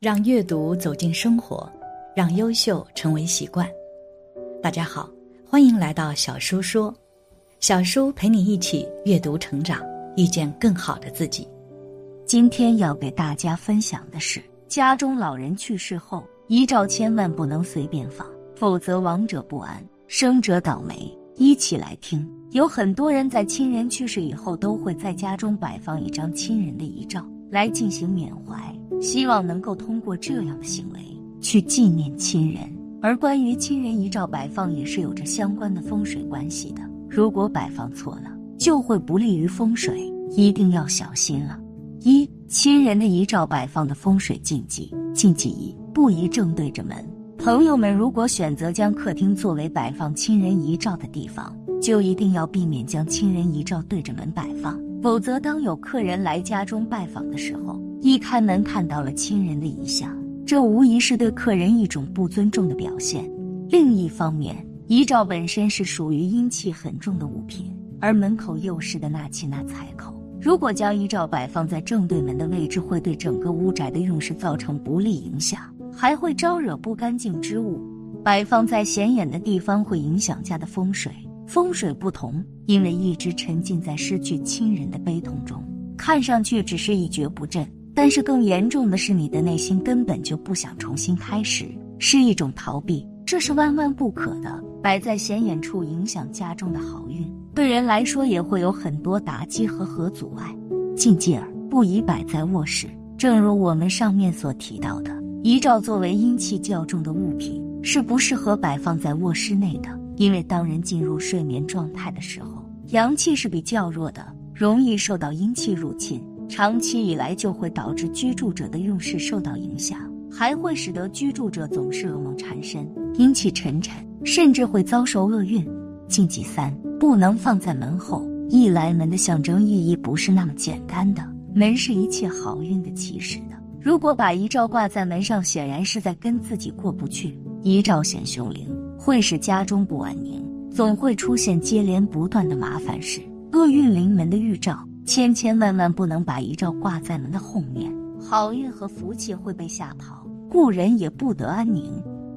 让阅读走进生活，让优秀成为习惯。大家好，欢迎来到小叔说，小叔陪你一起阅读成长，遇见更好的自己。今天要给大家分享的是，家中老人去世后，遗照千万不能随便放，否则亡者不安，生者倒霉。一起来听。有很多人在亲人去世以后，都会在家中摆放一张亲人的遗照来进行缅怀。希望能够通过这样的行为去纪念亲人，而关于亲人遗照摆放也是有着相关的风水关系的。如果摆放错了，就会不利于风水，一定要小心了。一、亲人的遗照摆放的风水禁忌：禁忌一，不宜正对着门。朋友们，如果选择将客厅作为摆放亲人遗照的地方，就一定要避免将亲人遗照对着门摆放，否则当有客人来家中拜访的时候。一开门看到了亲人的遗像，这无疑是对客人一种不尊重的表现。另一方面，遗照本身是属于阴气很重的物品，而门口又是的纳气纳财口，如果将遗照摆放在正对门的位置，会对整个屋宅的运势造成不利影响，还会招惹不干净之物。摆放在显眼的地方会影响家的风水。风水不同，因为一直沉浸在失去亲人的悲痛中，看上去只是一蹶不振。但是更严重的是，你的内心根本就不想重新开始，是一种逃避，这是万万不可的。摆在显眼处，影响家中的好运，对人来说也会有很多打击和和阻碍。禁忌二，不宜摆在卧室。正如我们上面所提到的，遗照作为阴气较重的物品，是不适合摆放在卧室内的。因为当人进入睡眠状态的时候，阳气是比较弱的，容易受到阴气入侵。长期以来就会导致居住者的运势受到影响，还会使得居住者总是噩梦缠身、阴气沉沉，甚至会遭受厄运。禁忌三，不能放在门后。一来门的象征意义不是那么简单的，门是一切好运的起始的。如果把遗照挂在门上，显然是在跟自己过不去。遗照显凶灵，会使家中不安宁，总会出现接连不断的麻烦事，厄运临门的预兆。千千万万不能把遗照挂在门的后面，好运和福气会被吓跑，故人也不得安宁。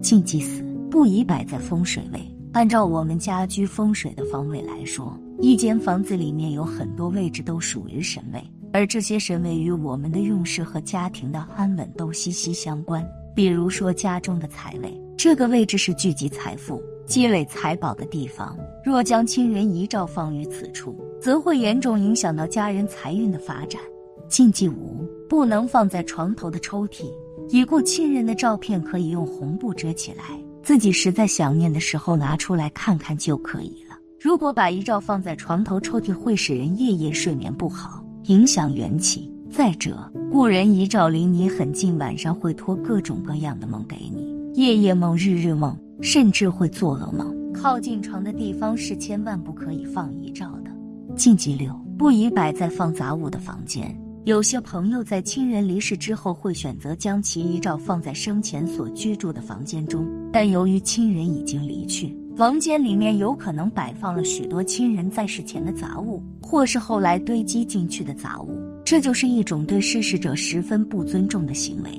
禁忌四，不宜摆在风水位。按照我们家居风水的方位来说，一间房子里面有很多位置都属于神位，而这些神位与我们的运势和家庭的安稳都息息相关。比如说家中的财位，这个位置是聚集财富、积累财宝的地方。若将亲人遗照放于此处，则会严重影响到家人财运的发展。禁忌五，不能放在床头的抽屉。已故亲人的照片可以用红布遮起来，自己实在想念的时候拿出来看看就可以了。如果把遗照放在床头抽屉，会使人夜夜睡眠不好，影响元气。再者，故人遗照离你很近，晚上会托各种各样的梦给你，夜夜梦、日日梦，甚至会做噩梦。靠近床的地方是千万不可以放遗照的。禁忌六，不宜摆在放杂物的房间。有些朋友在亲人离世之后，会选择将其遗照放在生前所居住的房间中，但由于亲人已经离去，房间里面有可能摆放了许多亲人在世前的杂物，或是后来堆积进去的杂物，这就是一种对逝世者十分不尊重的行为，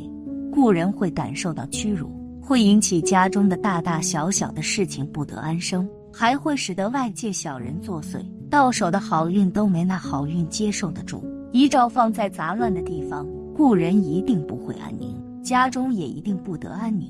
故人会感受到屈辱，会引起家中的大大小小的事情不得安生，还会使得外界小人作祟。到手的好运都没那好运接受得住。遗照放在杂乱的地方，故人一定不会安宁，家中也一定不得安宁。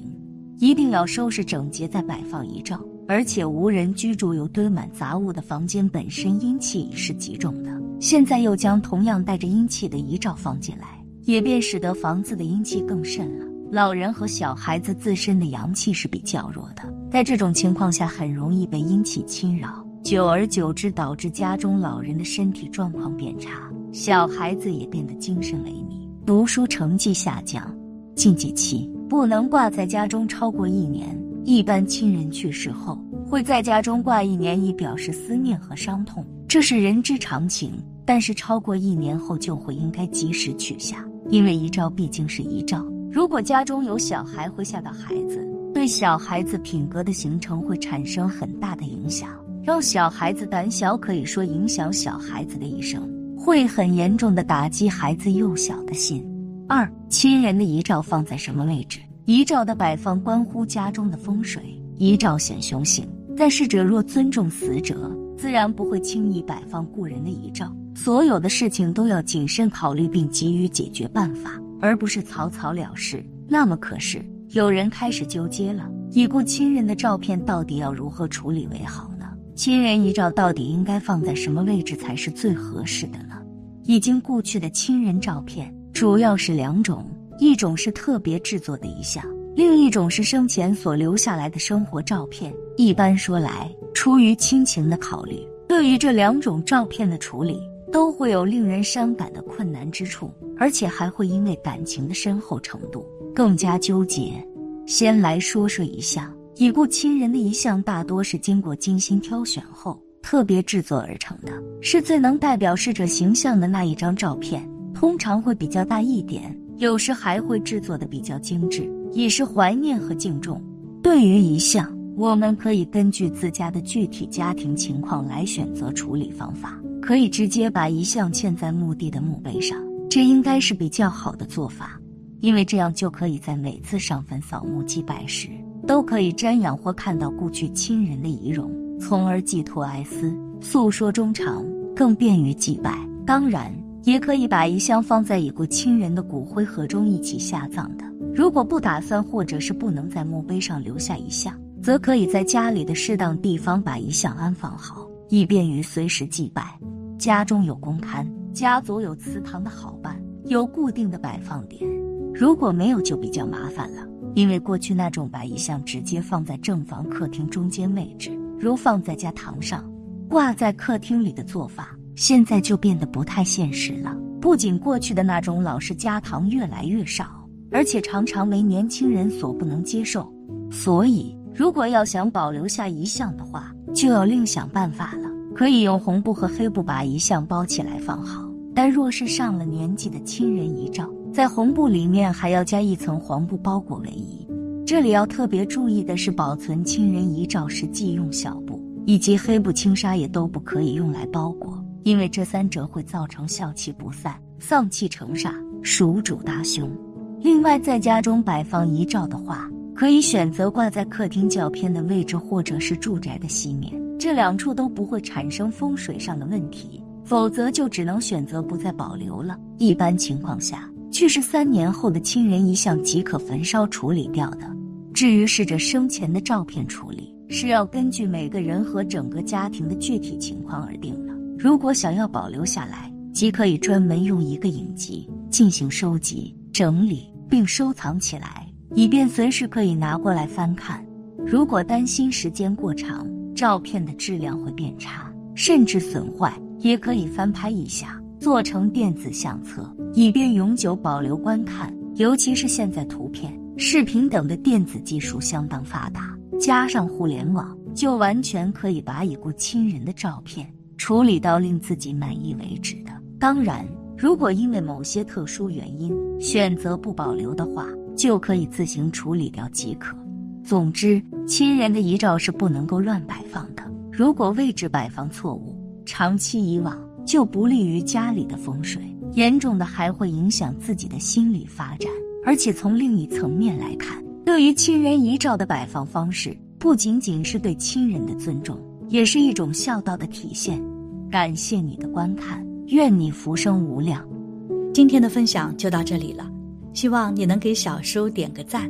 一定要收拾整洁再摆放遗照，而且无人居住又堆满杂物的房间本身阴气是极重的，现在又将同样带着阴气的遗照放进来，也便使得房子的阴气更甚了。老人和小孩子自身的阳气是比较弱的，在这种情况下很容易被阴气侵扰。久而久之，导致家中老人的身体状况变差，小孩子也变得精神萎靡，读书成绩下降。禁忌期不能挂在家中超过一年。一般亲人去世后，会在家中挂一年，以表示思念和伤痛，这是人之常情。但是超过一年后，就会应该及时取下，因为遗照毕竟是遗照。如果家中有小孩，会吓到孩子，对小孩子品格的形成会产生很大的影响。让小孩子胆小，可以说影响小孩子的一生，会很严重的打击孩子幼小的心。二、亲人的遗照放在什么位置？遗照的摆放关乎家中的风水。遗照显凶性，在世者若尊重死者，自然不会轻易摆放故人的遗照。所有的事情都要谨慎考虑并给予解决办法，而不是草草了事。那么，可是有人开始纠结了：已故亲人的照片到底要如何处理为好呢？亲人遗照到底应该放在什么位置才是最合适的呢？已经故去的亲人照片主要是两种，一种是特别制作的遗像，另一种是生前所留下来的生活照片。一般说来，出于亲情的考虑，对于这两种照片的处理。都会有令人伤感的困难之处，而且还会因为感情的深厚程度更加纠结。先来说说遗像，已故亲人的遗像大多是经过精心挑选后特别制作而成的，是最能代表逝者形象的那一张照片，通常会比较大一点，有时还会制作的比较精致，以示怀念和敬重。对于遗像，我们可以根据自家的具体家庭情况来选择处理方法。可以直接把遗像嵌在墓地的墓碑上，这应该是比较好的做法，因为这样就可以在每次上坟扫墓祭拜时，都可以瞻仰或看到故去亲人的遗容，从而寄托哀思、诉说衷肠，更便于祭拜。当然，也可以把遗像放在已故亲人的骨灰盒中一起下葬的。如果不打算或者是不能在墓碑上留下遗像，则可以在家里的适当地方把遗像安放好，以便于随时祭拜。家中有公龛，家族有祠堂的好办，有固定的摆放点。如果没有，就比较麻烦了。因为过去那种把遗像直接放在正房客厅中间位置，如放在家堂上，挂在客厅里的做法，现在就变得不太现实了。不仅过去的那种老式家堂越来越少，而且常常为年轻人所不能接受。所以，如果要想保留下遗像的话，就要另想办法了。可以用红布和黑布把遗像包起来放好，但若是上了年纪的亲人遗照，在红布里面还要加一层黄布包裹为宜。这里要特别注意的是，保存亲人遗照时忌用小布，以及黑布、轻纱也都不可以用来包裹，因为这三者会造成孝气不散、丧气成煞，属主大凶。另外，在家中摆放遗照的话，可以选择挂在客厅较偏的位置，或者是住宅的西面。这两处都不会产生风水上的问题，否则就只能选择不再保留了。一般情况下，去世三年后的亲人遗像即可焚烧处理掉的。至于逝者生前的照片处理，是要根据每个人和整个家庭的具体情况而定的。如果想要保留下来，即可以专门用一个影集进行收集、整理并收藏起来，以便随时可以拿过来翻看。如果担心时间过长，照片的质量会变差，甚至损坏，也可以翻拍一下，做成电子相册，以便永久保留观看。尤其是现在图片、视频等的电子技术相当发达，加上互联网，就完全可以把已故亲人的照片处理到令自己满意为止的。当然，如果因为某些特殊原因选择不保留的话，就可以自行处理掉即可。总之，亲人的遗照是不能够乱摆放的。如果位置摆放错误，长期以往就不利于家里的风水，严重的还会影响自己的心理发展。而且从另一层面来看，对于亲人遗照的摆放方式，不仅仅是对亲人的尊重，也是一种孝道的体现。感谢你的观看，愿你福生无量。今天的分享就到这里了，希望你能给小叔点个赞。